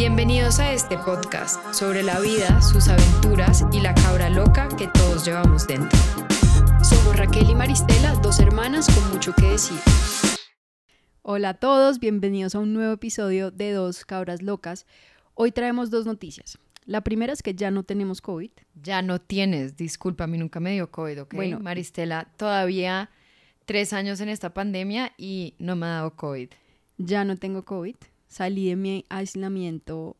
Bienvenidos a este podcast sobre la vida, sus aventuras y la cabra loca que todos llevamos dentro. Somos Raquel y Maristela, dos hermanas con mucho que decir. Hola a todos, bienvenidos a un nuevo episodio de Dos Cabras Locas. Hoy traemos dos noticias. La primera es que ya no tenemos COVID. Ya no tienes, disculpa, a mí nunca me dio COVID, ¿ok? Bueno, Maristela, todavía tres años en esta pandemia y no me ha dado COVID. Ya no tengo COVID salí de mi aislamiento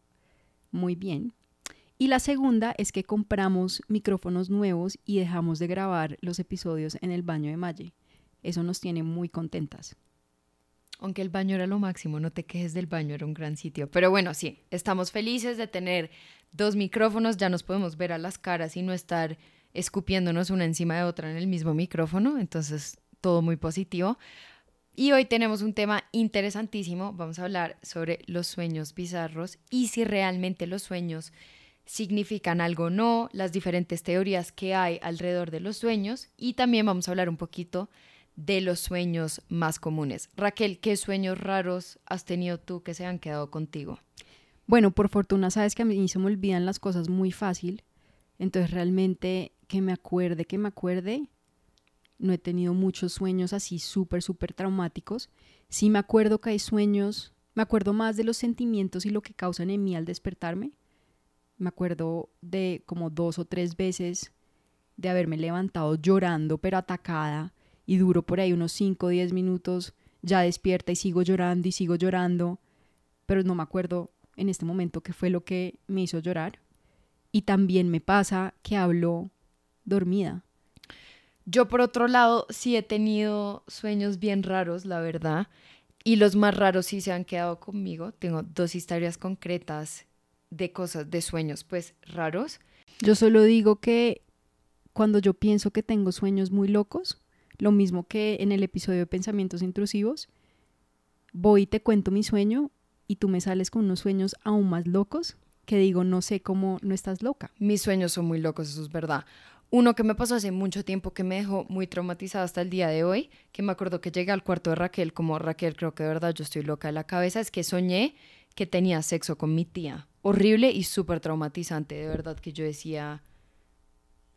muy bien. Y la segunda es que compramos micrófonos nuevos y dejamos de grabar los episodios en el baño de Malle. Eso nos tiene muy contentas. Aunque el baño era lo máximo, no te quejes del baño, era un gran sitio. Pero bueno, sí, estamos felices de tener dos micrófonos, ya nos podemos ver a las caras y no estar escupiéndonos una encima de otra en el mismo micrófono, entonces todo muy positivo. Y hoy tenemos un tema interesantísimo. Vamos a hablar sobre los sueños bizarros y si realmente los sueños significan algo o no, las diferentes teorías que hay alrededor de los sueños y también vamos a hablar un poquito de los sueños más comunes. Raquel, ¿qué sueños raros has tenido tú que se han quedado contigo? Bueno, por fortuna sabes que a mí se me olvidan las cosas muy fácil, entonces realmente que me acuerde, que me acuerde, no he tenido muchos sueños así súper, súper traumáticos. Sí me acuerdo que hay sueños, me acuerdo más de los sentimientos y lo que causan en mí al despertarme. Me acuerdo de como dos o tres veces de haberme levantado llorando pero atacada y duro por ahí unos 5 o 10 minutos, ya despierta y sigo llorando y sigo llorando, pero no me acuerdo en este momento qué fue lo que me hizo llorar. Y también me pasa que hablo dormida. Yo por otro lado sí he tenido sueños bien raros, la verdad, y los más raros sí se han quedado conmigo. Tengo dos historias concretas de cosas, de sueños, pues raros. Yo solo digo que cuando yo pienso que tengo sueños muy locos, lo mismo que en el episodio de pensamientos intrusivos, voy y te cuento mi sueño y tú me sales con unos sueños aún más locos que digo, no sé cómo no estás loca. Mis sueños son muy locos, eso es verdad. Uno que me pasó hace mucho tiempo que me dejó muy traumatizada hasta el día de hoy, que me acuerdo que llegué al cuarto de Raquel, como Raquel, creo que de verdad yo estoy loca de la cabeza, es que soñé que tenía sexo con mi tía. Horrible y súper traumatizante, de verdad que yo decía,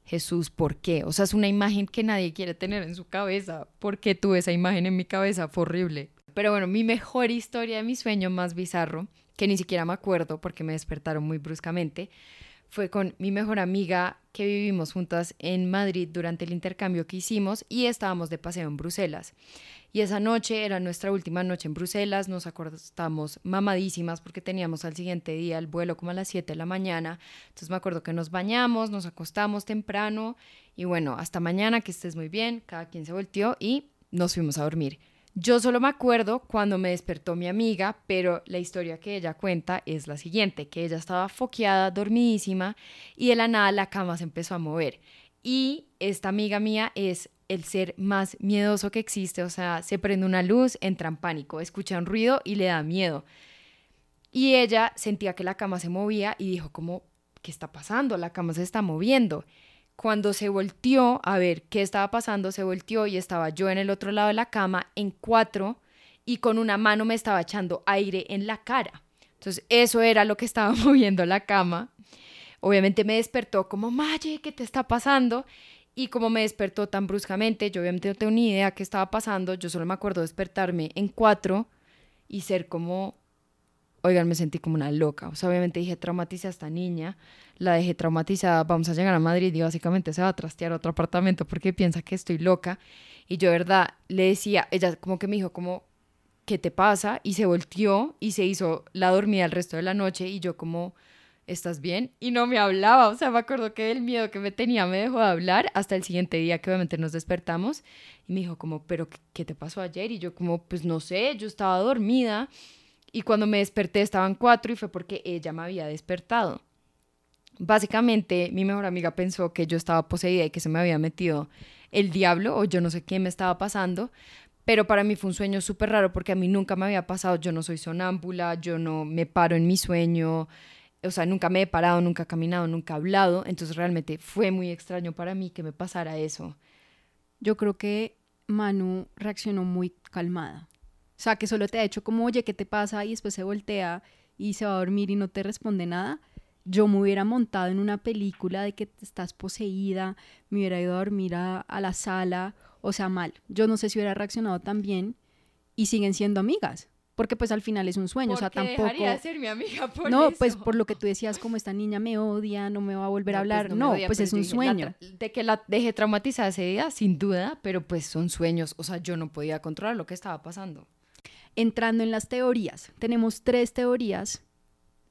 Jesús, ¿por qué? O sea, es una imagen que nadie quiere tener en su cabeza. ¿Por qué tuve esa imagen en mi cabeza? Fue horrible. Pero bueno, mi mejor historia de mi sueño más bizarro, que ni siquiera me acuerdo porque me despertaron muy bruscamente, fue con mi mejor amiga que vivimos juntas en Madrid durante el intercambio que hicimos y estábamos de paseo en Bruselas. Y esa noche era nuestra última noche en Bruselas, nos acostamos mamadísimas porque teníamos al siguiente día el vuelo como a las 7 de la mañana. Entonces me acuerdo que nos bañamos, nos acostamos temprano y bueno, hasta mañana, que estés muy bien, cada quien se volteó y nos fuimos a dormir. Yo solo me acuerdo cuando me despertó mi amiga, pero la historia que ella cuenta es la siguiente, que ella estaba foqueada, dormidísima, y de la nada la cama se empezó a mover. Y esta amiga mía es el ser más miedoso que existe, o sea, se prende una luz, entra en pánico, escucha un ruido y le da miedo. Y ella sentía que la cama se movía y dijo como, ¿qué está pasando? La cama se está moviendo. Cuando se volteó a ver qué estaba pasando, se volteó y estaba yo en el otro lado de la cama en cuatro y con una mano me estaba echando aire en la cara. Entonces eso era lo que estaba moviendo la cama. Obviamente me despertó como, Maye, ¿qué te está pasando? Y como me despertó tan bruscamente, yo obviamente no tengo ni idea qué estaba pasando, yo solo me acuerdo despertarme en cuatro y ser como oigan, me sentí como una loca. O sea, obviamente dije, traumatice a esta niña, la dejé traumatizada, vamos a llegar a Madrid y básicamente se va a trastear otro apartamento porque piensa que estoy loca. Y yo, verdad, le decía, ella como que me dijo, como, ¿qué te pasa? Y se volteó y se hizo la dormida el resto de la noche y yo como, ¿estás bien? Y no me hablaba, o sea, me acuerdo que el miedo que me tenía me dejó de hablar hasta el siguiente día que obviamente nos despertamos y me dijo como, ¿pero qué te pasó ayer? Y yo como, pues no sé, yo estaba dormida y cuando me desperté estaban cuatro y fue porque ella me había despertado. Básicamente mi mejor amiga pensó que yo estaba poseída y que se me había metido el diablo o yo no sé qué me estaba pasando, pero para mí fue un sueño súper raro porque a mí nunca me había pasado, yo no soy sonámbula, yo no me paro en mi sueño, o sea, nunca me he parado, nunca he caminado, nunca he hablado, entonces realmente fue muy extraño para mí que me pasara eso. Yo creo que Manu reaccionó muy calmada. O sea, que solo te ha hecho como, oye, ¿qué te pasa? Y después se voltea y se va a dormir y no te responde nada, yo me hubiera montado en una película de que estás poseída, me hubiera ido a dormir a, a la sala, o sea, mal. Yo no sé si hubiera reaccionado tan bien y siguen siendo amigas porque pues al final es un sueño, o sea, tampoco... dejaría ser mi amiga por no, eso? pues por lo que tú decías, como esta niña me odia, no me va a volver a No, pues, hablar, no, odia, pues es un sueño. de que la dejé traumatizada ese día, sin duda, pero pues son sueños, o sea, yo no podía controlar lo que estaba pasando. Entrando en las teorías, tenemos tres teorías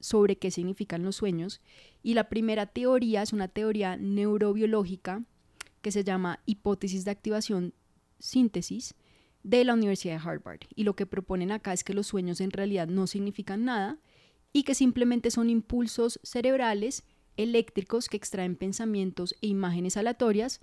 sobre qué significan los sueños y la primera teoría es una teoría neurobiológica que se llama hipótesis de activación síntesis de la Universidad de Harvard y lo que proponen acá es que los sueños en realidad no significan nada y que simplemente son impulsos cerebrales eléctricos que extraen pensamientos e imágenes aleatorias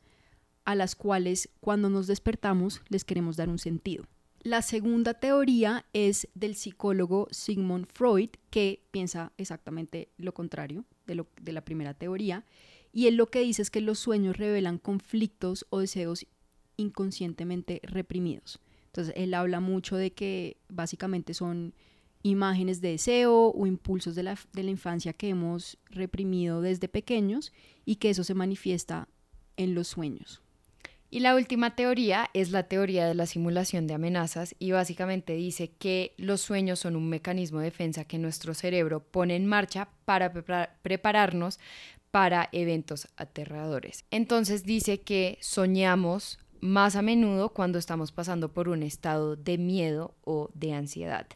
a las cuales cuando nos despertamos les queremos dar un sentido. La segunda teoría es del psicólogo Sigmund Freud, que piensa exactamente lo contrario de, lo- de la primera teoría, y él lo que dice es que los sueños revelan conflictos o deseos inconscientemente reprimidos. Entonces, él habla mucho de que básicamente son imágenes de deseo o impulsos de la, de la infancia que hemos reprimido desde pequeños y que eso se manifiesta en los sueños. Y la última teoría es la teoría de la simulación de amenazas y básicamente dice que los sueños son un mecanismo de defensa que nuestro cerebro pone en marcha para prepara- prepararnos para eventos aterradores. Entonces dice que soñamos más a menudo cuando estamos pasando por un estado de miedo o de ansiedad.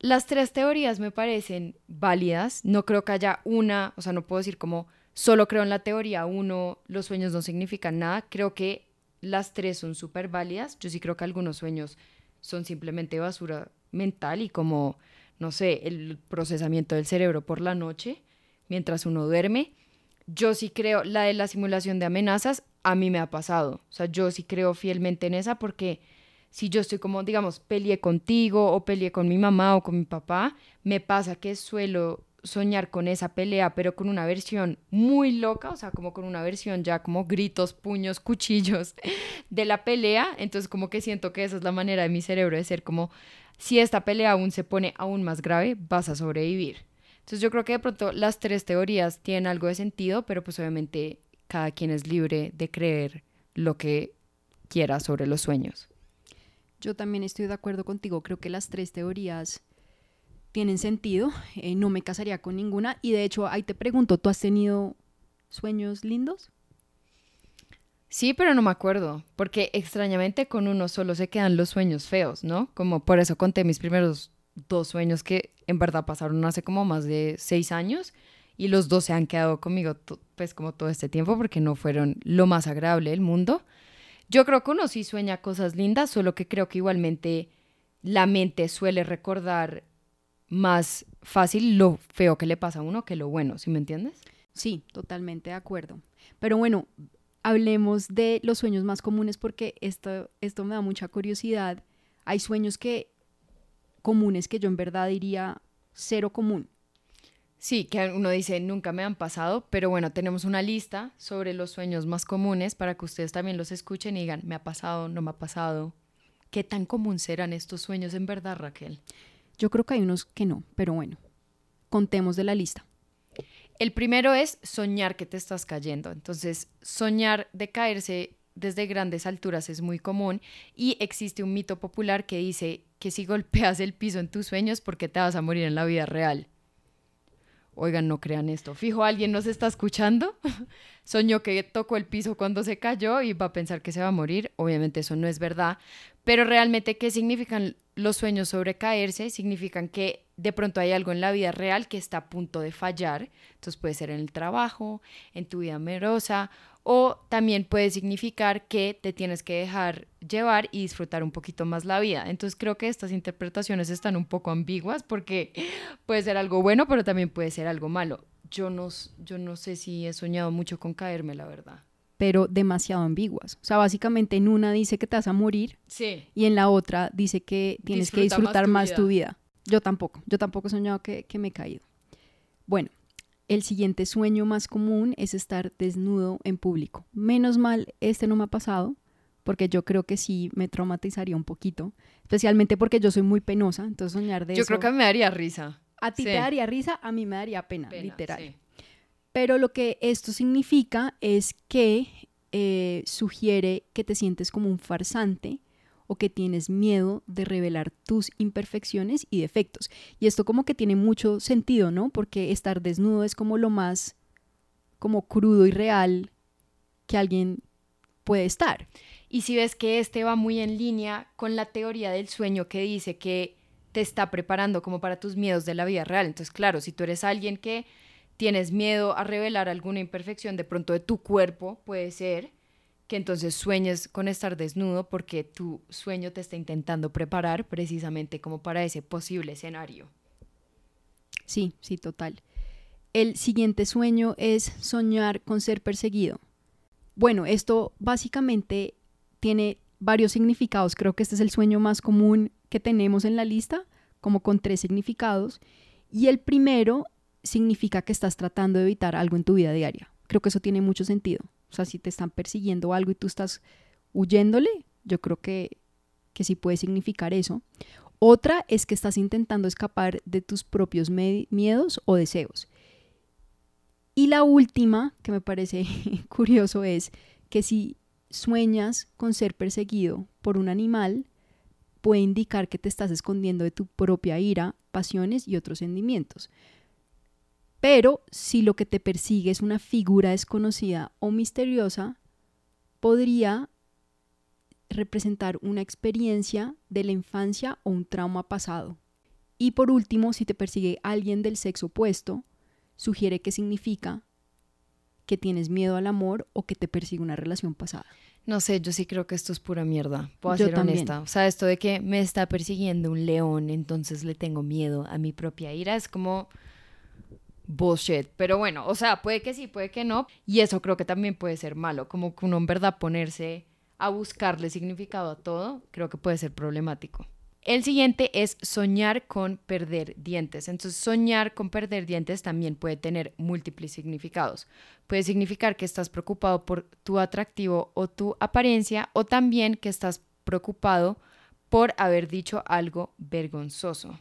Las tres teorías me parecen válidas. No creo que haya una, o sea, no puedo decir como solo creo en la teoría uno, los sueños no significan nada. Creo que las tres son súper válidas. Yo sí creo que algunos sueños son simplemente basura mental y como, no sé, el procesamiento del cerebro por la noche mientras uno duerme. Yo sí creo, la de la simulación de amenazas, a mí me ha pasado. O sea, yo sí creo fielmente en esa porque si yo estoy como, digamos, peleé contigo o peleé con mi mamá o con mi papá, me pasa que suelo soñar con esa pelea, pero con una versión muy loca, o sea, como con una versión ya como gritos, puños, cuchillos de la pelea. Entonces como que siento que esa es la manera de mi cerebro de ser como, si esta pelea aún se pone aún más grave, vas a sobrevivir. Entonces yo creo que de pronto las tres teorías tienen algo de sentido, pero pues obviamente cada quien es libre de creer lo que quiera sobre los sueños. Yo también estoy de acuerdo contigo, creo que las tres teorías tienen sentido, eh, no me casaría con ninguna y de hecho ahí te pregunto, ¿tú has tenido sueños lindos? Sí, pero no me acuerdo, porque extrañamente con uno solo se quedan los sueños feos, ¿no? Como por eso conté mis primeros dos sueños que en verdad pasaron hace como más de seis años y los dos se han quedado conmigo pues como todo este tiempo porque no fueron lo más agradable del mundo. Yo creo que uno sí sueña cosas lindas, solo que creo que igualmente la mente suele recordar más fácil lo feo que le pasa a uno que lo bueno, ¿sí me entiendes? Sí, totalmente de acuerdo. Pero bueno, hablemos de los sueños más comunes porque esto, esto me da mucha curiosidad. Hay sueños que comunes que yo en verdad diría cero común. Sí, que uno dice, nunca me han pasado, pero bueno, tenemos una lista sobre los sueños más comunes para que ustedes también los escuchen y digan, me ha pasado, no me ha pasado. ¿Qué tan común serán estos sueños en verdad, Raquel? Yo creo que hay unos que no, pero bueno, contemos de la lista. El primero es soñar que te estás cayendo. Entonces, soñar de caerse desde grandes alturas es muy común y existe un mito popular que dice que si golpeas el piso en tus sueños porque te vas a morir en la vida real. Oigan, no crean esto. Fijo, alguien nos está escuchando. Soñó que tocó el piso cuando se cayó y va a pensar que se va a morir. Obviamente eso no es verdad. Pero realmente, ¿qué significan los sueños sobre caerse? Significan que de pronto hay algo en la vida real que está a punto de fallar. Entonces puede ser en el trabajo, en tu vida amorosa o también puede significar que te tienes que dejar llevar y disfrutar un poquito más la vida. Entonces creo que estas interpretaciones están un poco ambiguas porque puede ser algo bueno, pero también puede ser algo malo. Yo no, yo no sé si he soñado mucho con caerme, la verdad. Pero demasiado ambiguas. O sea, básicamente en una dice que te vas a morir Sí. y en la otra dice que tienes que Disfruta disfrutar más más tu tu, vida. Yo tampoco, yo tampoco he soñado que, que me he caído. Bueno, el siguiente sueño más común es estar desnudo en público. Menos mal, este no me ha pasado, porque yo creo que sí me traumatizaría un poquito, especialmente porque yo soy muy penosa, entonces soñar de Yo eso... creo que me daría risa. A ti sí. te daría risa, a mí me daría pena, Pena, literal. sí. Pero lo que esto significa es que eh, sugiere que te sientes como un farsante o que tienes miedo de revelar tus imperfecciones y defectos. Y esto como que tiene mucho sentido, ¿no? Porque estar desnudo es como lo más como crudo y real que alguien puede estar. Y si ves que este va muy en línea con la teoría del sueño que dice que te está preparando como para tus miedos de la vida real. Entonces, claro, si tú eres alguien que tienes miedo a revelar alguna imperfección de pronto de tu cuerpo, puede ser que entonces sueñes con estar desnudo porque tu sueño te está intentando preparar precisamente como para ese posible escenario. Sí, sí, total. El siguiente sueño es soñar con ser perseguido. Bueno, esto básicamente tiene varios significados. Creo que este es el sueño más común que tenemos en la lista, como con tres significados. Y el primero significa que estás tratando de evitar algo en tu vida diaria. Creo que eso tiene mucho sentido. O sea, si te están persiguiendo algo y tú estás huyéndole, yo creo que, que sí puede significar eso. Otra es que estás intentando escapar de tus propios miedos o deseos. Y la última, que me parece curioso, es que si sueñas con ser perseguido por un animal, puede indicar que te estás escondiendo de tu propia ira, pasiones y otros sentimientos. Pero si lo que te persigue es una figura desconocida o misteriosa, podría representar una experiencia de la infancia o un trauma pasado. Y por último, si te persigue alguien del sexo opuesto, sugiere que significa que tienes miedo al amor o que te persigue una relación pasada. No sé, yo sí creo que esto es pura mierda. Puedo Yo ser también. honesta. O sea, esto de que me está persiguiendo un león, entonces le tengo miedo a mi propia ira, es como bullshit. Pero bueno, o sea, puede que sí, puede que no. Y eso creo que también puede ser malo. Como que uno en verdad ponerse a buscarle significado a todo, creo que puede ser problemático. El siguiente es soñar con perder dientes. Entonces, soñar con perder dientes también puede tener múltiples significados. Puede significar que estás preocupado por tu atractivo o tu apariencia o también que estás preocupado por haber dicho algo vergonzoso.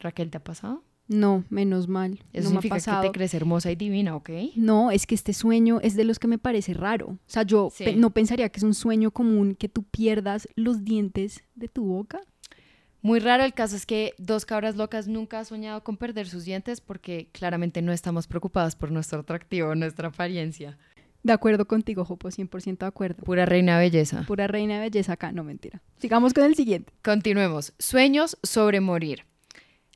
Raquel, ¿te ha pasado? No, menos mal. Eso no me ha significa pasado. que te crees hermosa y divina, ¿ok? No, es que este sueño es de los que me parece raro. O sea, yo Sí. pe- no pensaría que es un sueño común que tú pierdas los dientes de tu boca. Muy raro el caso es que dos cabras locas nunca han soñado con perder sus dientes porque claramente no estamos preocupadas por nuestro atractivo, nuestra apariencia. De acuerdo contigo, Jopo, 100% de acuerdo. Pura reina belleza. Pura reina de belleza acá, no mentira. Sigamos con el siguiente. Continuemos. Sueños sobre morir.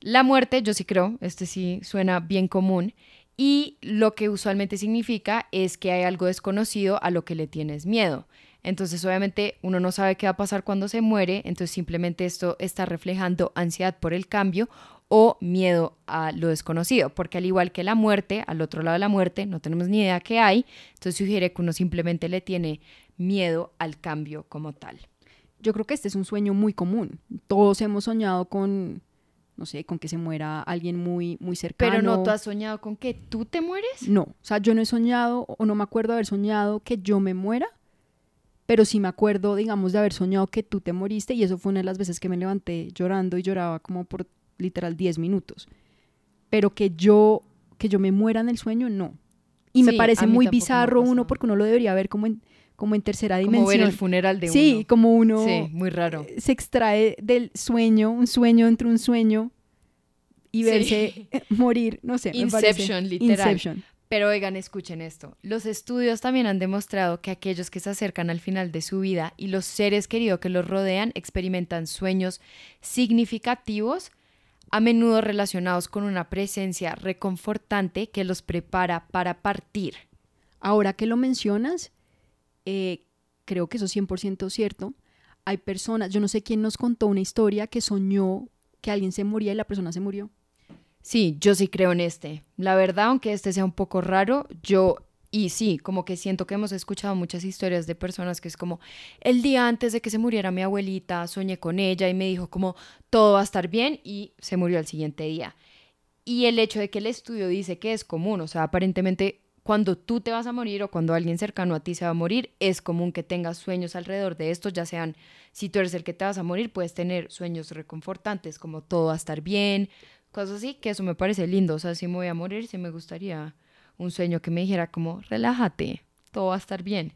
La muerte, yo sí creo, este sí suena bien común. Y lo que usualmente significa es que hay algo desconocido a lo que le tienes miedo. Entonces, obviamente, uno no sabe qué va a pasar cuando se muere, entonces simplemente esto está reflejando ansiedad por el cambio o miedo a lo desconocido, porque al igual que la muerte, al otro lado de la muerte, no tenemos ni idea qué hay, entonces sugiere que uno simplemente le tiene miedo al cambio como tal. Yo creo que este es un sueño muy común. Todos hemos soñado con, no sé, con que se muera alguien muy, muy cercano. Pero no, ¿tú has soñado con que tú te mueres? No, o sea, yo no he soñado o no me acuerdo de haber soñado que yo me muera, pero sí me acuerdo, digamos, de haber soñado que tú te moriste y eso fue una de las veces que me levanté llorando y lloraba como por literal 10 minutos. Pero que yo, que yo me muera en el sueño, no. Y me parece muy bizarro uno porque uno lo debería ver como en, como en tercera Como dimensión. ver el funeral de sí, uno. como uno Sí, muy raro. se extrae del sueño, un sueño entre un sueño y Sí. verse morir, no sé. me Inception, literal. Inception. Pero oigan, escuchen esto. Los estudios también han demostrado que aquellos que se acercan al final de su vida y los seres queridos que los rodean experimentan sueños significativos, a menudo relacionados con una presencia reconfortante que los prepara para partir. Ahora que lo mencionas, eh, creo que eso es 100% cierto. Hay personas, yo no sé quién nos contó una historia que soñó que alguien se moría y la persona se murió. Sí, yo sí creo en este. La verdad, aunque este sea un poco raro, yo y sí, como que siento que hemos escuchado muchas historias de personas que es como el día antes de que se muriera mi abuelita, soñé con ella y me dijo como todo va a estar bien y se murió al siguiente día. Y el hecho de que el estudio dice que es común, o sea, aparentemente cuando tú te vas a morir o cuando alguien cercano a ti se va a morir, es común que tengas sueños alrededor de esto, ya sean, si tú eres el que te vas a morir, puedes tener sueños reconfortantes, como todo va a estar bien, cosas así, que eso me parece lindo. O sea, si me voy a morir, sí me gustaría un sueño que me dijera como, relájate, todo va a estar bien.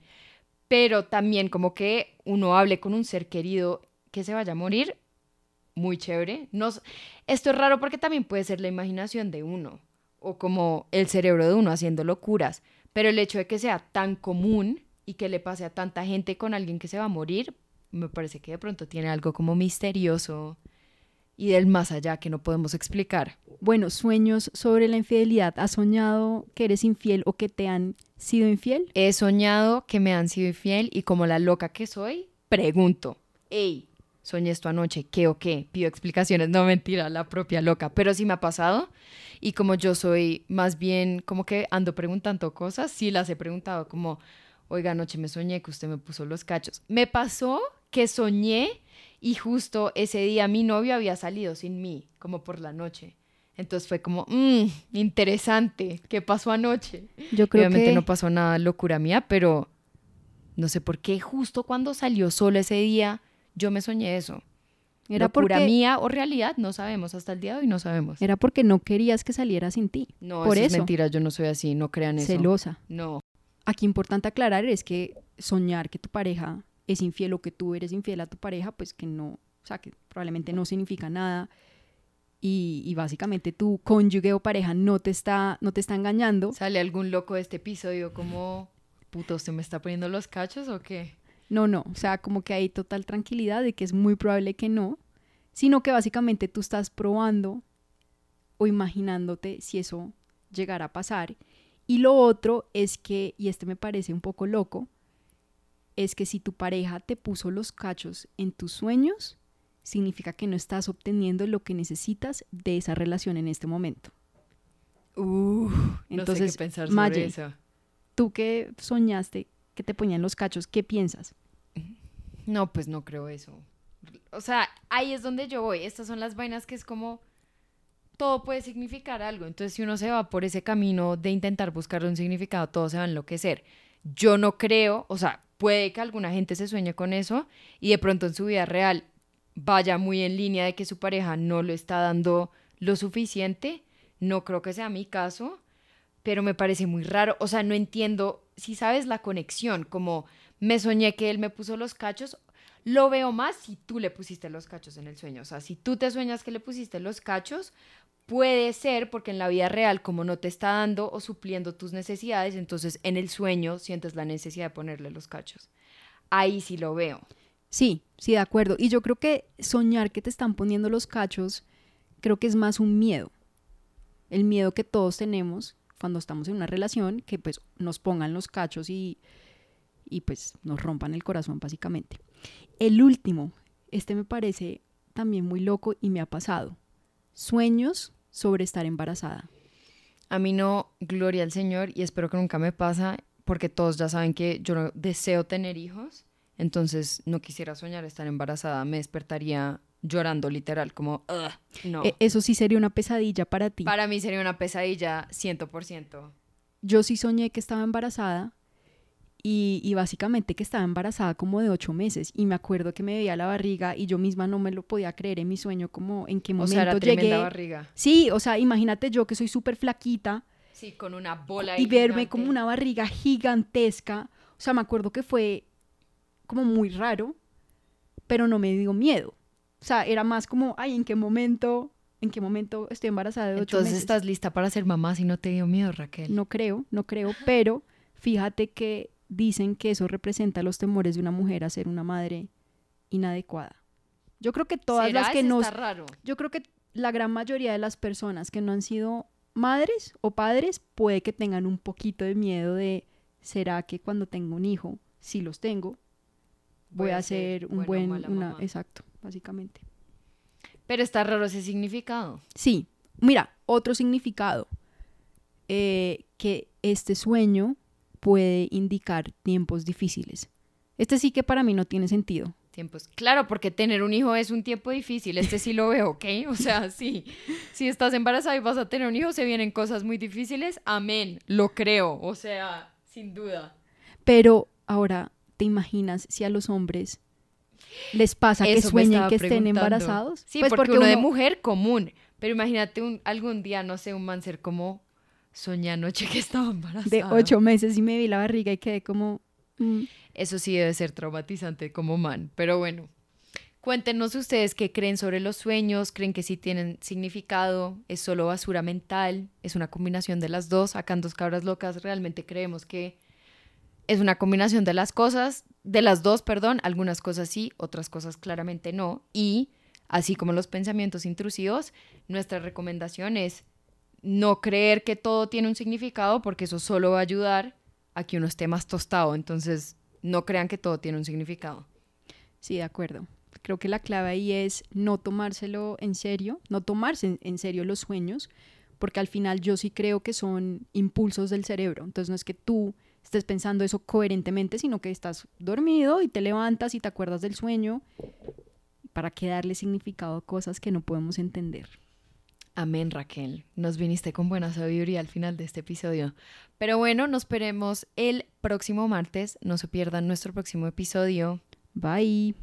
Pero también como que uno hable con un ser querido que se vaya a morir, muy chévere. No, esto es raro porque también puede ser la imaginación de uno o como el cerebro de uno haciendo locuras, pero el hecho de que sea tan común y que le pase a tanta gente con alguien que se va a morir, me parece que de pronto tiene algo como misterioso y del más allá que no podemos explicar. Bueno, sueños sobre la infidelidad. ¿Has soñado que eres infiel o que te han sido infiel? He soñado que me han sido infiel y como la loca que soy, pregunto, hey, soñé esto anoche, ¿qué o qué? Pido explicaciones, no mentira, la propia loca, pero sí me ha pasado y como yo soy más bien como que ando preguntando cosas, sí las he preguntado como, oiga, anoche me soñé que usted me puso los cachos. Me pasó que soñé y justo ese día mi novio había salido sin mí, como por la noche. Entonces fue como, mmm, interesante, ¿qué pasó anoche? Yo creo Obviamente no pasó nada locura mía, pero no sé por qué justo cuando salió solo ese día yo me soñé eso. Era locura mía o realidad, no sabemos, hasta el día de hoy no sabemos. Era porque no querías que saliera sin ti. No, por eso, es mentira, yo no soy así, no crean eso. Celosa. No. Aquí importante aclarar es que soñar que tu pareja es infiel o que tú eres infiel a tu pareja, pues que no, o sea, que probablemente no significa nada. Y, básicamente tu cónyuge o pareja no te está, no te está engañando. ¿Sale algún loco de este episodio como, puto, ¿usted me está poniendo los cachos o qué? No, no, o sea, como que hay total tranquilidad de que es muy probable que no, sino que básicamente tú estás probando o imaginándote si eso llegara a pasar. Y lo otro es que, y este me parece un poco loco, es que si tu pareja te puso los cachos en tus sueños, significa que no estás obteniendo lo que necesitas de esa relación en este momento. Uh, Entonces, no sé qué pensar sobre eso. tú que soñaste que te ponían los cachos, ¿qué piensas? No, pues no creo eso. O sea, ahí es donde yo voy. Estas son las vainas que es como todo puede significar algo. Entonces, si uno se va por ese camino de intentar buscar un significado, todo se va a enloquecer. Yo no creo, o sea, puede que alguna gente se sueñe con eso y de pronto en su vida real vaya muy en línea de que su pareja no lo está dando lo suficiente. No creo que sea mi caso, pero me parece muy raro. O sea, no entiendo si sabes la conexión, como me soñé que él me puso los cachos. Lo veo más si tú le pusiste los cachos en el sueño. O sea, si tú te sueñas que le pusiste los cachos, Puede ser porque en la vida real, como no te está dando o supliendo tus necesidades, entonces en el sueño sientes la necesidad de ponerle los cachos. Ahí sí lo veo. Sí, sí, de acuerdo. Y yo creo que soñar que te están poniendo los cachos, creo que es más un miedo. El miedo que todos tenemos cuando estamos en una relación, que pues nos pongan los cachos y, y pues nos rompan el corazón básicamente. El último, este me parece también muy loco y me ha pasado. Sueños sobre estar embarazada? A mí no, gloria al Señor, y espero que nunca me pasa, porque todos ya saben que yo deseo tener hijos, entonces no quisiera soñar estar embarazada, me despertaría llorando literal, como, no. E, eso sí sería una pesadilla para ti. Para mí sería una pesadilla 100%. Yo sí soñé que estaba embarazada y, básicamente que estaba embarazada como de ocho meses y me acuerdo que me veía la barriga y yo misma no me lo podía creer en mi sueño como en qué momento o sea, era llegué. barriga. Sí, o sea, imagínate yo que soy súper flaquita. Sí, con una bola. Y verme como una barriga gigantesca. O sea, me acuerdo que fue como muy raro, pero no me dio miedo. O sea, era más como, ay, ¿en qué momento? ¿En qué momento estoy embarazada de ocho meses? Entonces estás lista para ser mamá si no te dio miedo, Raquel. No creo, no creo, pero fíjate que dicen que eso representa los temores de una mujer a ser una madre inadecuada. Yo creo que todas las que nos... Yo creo que la gran mayoría de las personas que no han sido madres o padres puede que tengan un poquito de miedo de, ¿será que cuando tengo un hijo, si los tengo, voy, a ser un buen... Una, exacto, básicamente. Pero está raro ese significado. Sí, mira, otro significado, eh, que este sueño puede indicar tiempos difíciles. Este sí que para mí no tiene sentido. Tiempos. Claro, porque tener un hijo es un tiempo difícil. Este sí lo veo, ¿ok? O sea, sí. Si estás embarazada y vas a tener un hijo, se vienen cosas muy difíciles. Amén. Lo creo. O sea, sin duda. Pero ahora, ¿te imaginas si a los hombres les pasa que Eso sueñen que estén embarazados? Sí, Pues porque, uno de mujer común. Pero imagínate un, algún día, no sé, un man ser como soñé anoche que estaba embarazada. de ocho meses y me vi la barriga y quedé como... mm, Eso sí debe ser traumatizante como man. Pero bueno, cuéntenos ustedes qué creen sobre los sueños, creen que sí tienen significado, es solo basura mental, es una combinación de las dos. Acá en Dos Cabras Locas realmente creemos que es una combinación de las cosas, de las dos, perdón, algunas cosas sí, otras cosas claramente no. Y así como los pensamientos intrusivos, nuestra recomendación es no creer que todo tiene un significado porque eso solo va a ayudar a que uno esté más tostado. Entonces, no crean que todo tiene un significado. Sí, de acuerdo. Creo que la clave ahí es no tomárselo en serio, no tomarse en, serio los sueños, porque al final yo sí creo que son impulsos del cerebro. Entonces no es que tú estés pensando eso coherentemente, sino que estás dormido y te levantas y te acuerdas del sueño. ¿Para qué darle significado a cosas que no podemos entender? Amén, Raquel. Nos viniste con buena sabiduría al final de este episodio. Pero bueno, nos veremos el próximo martes. No se pierdan nuestro próximo episodio. Bye.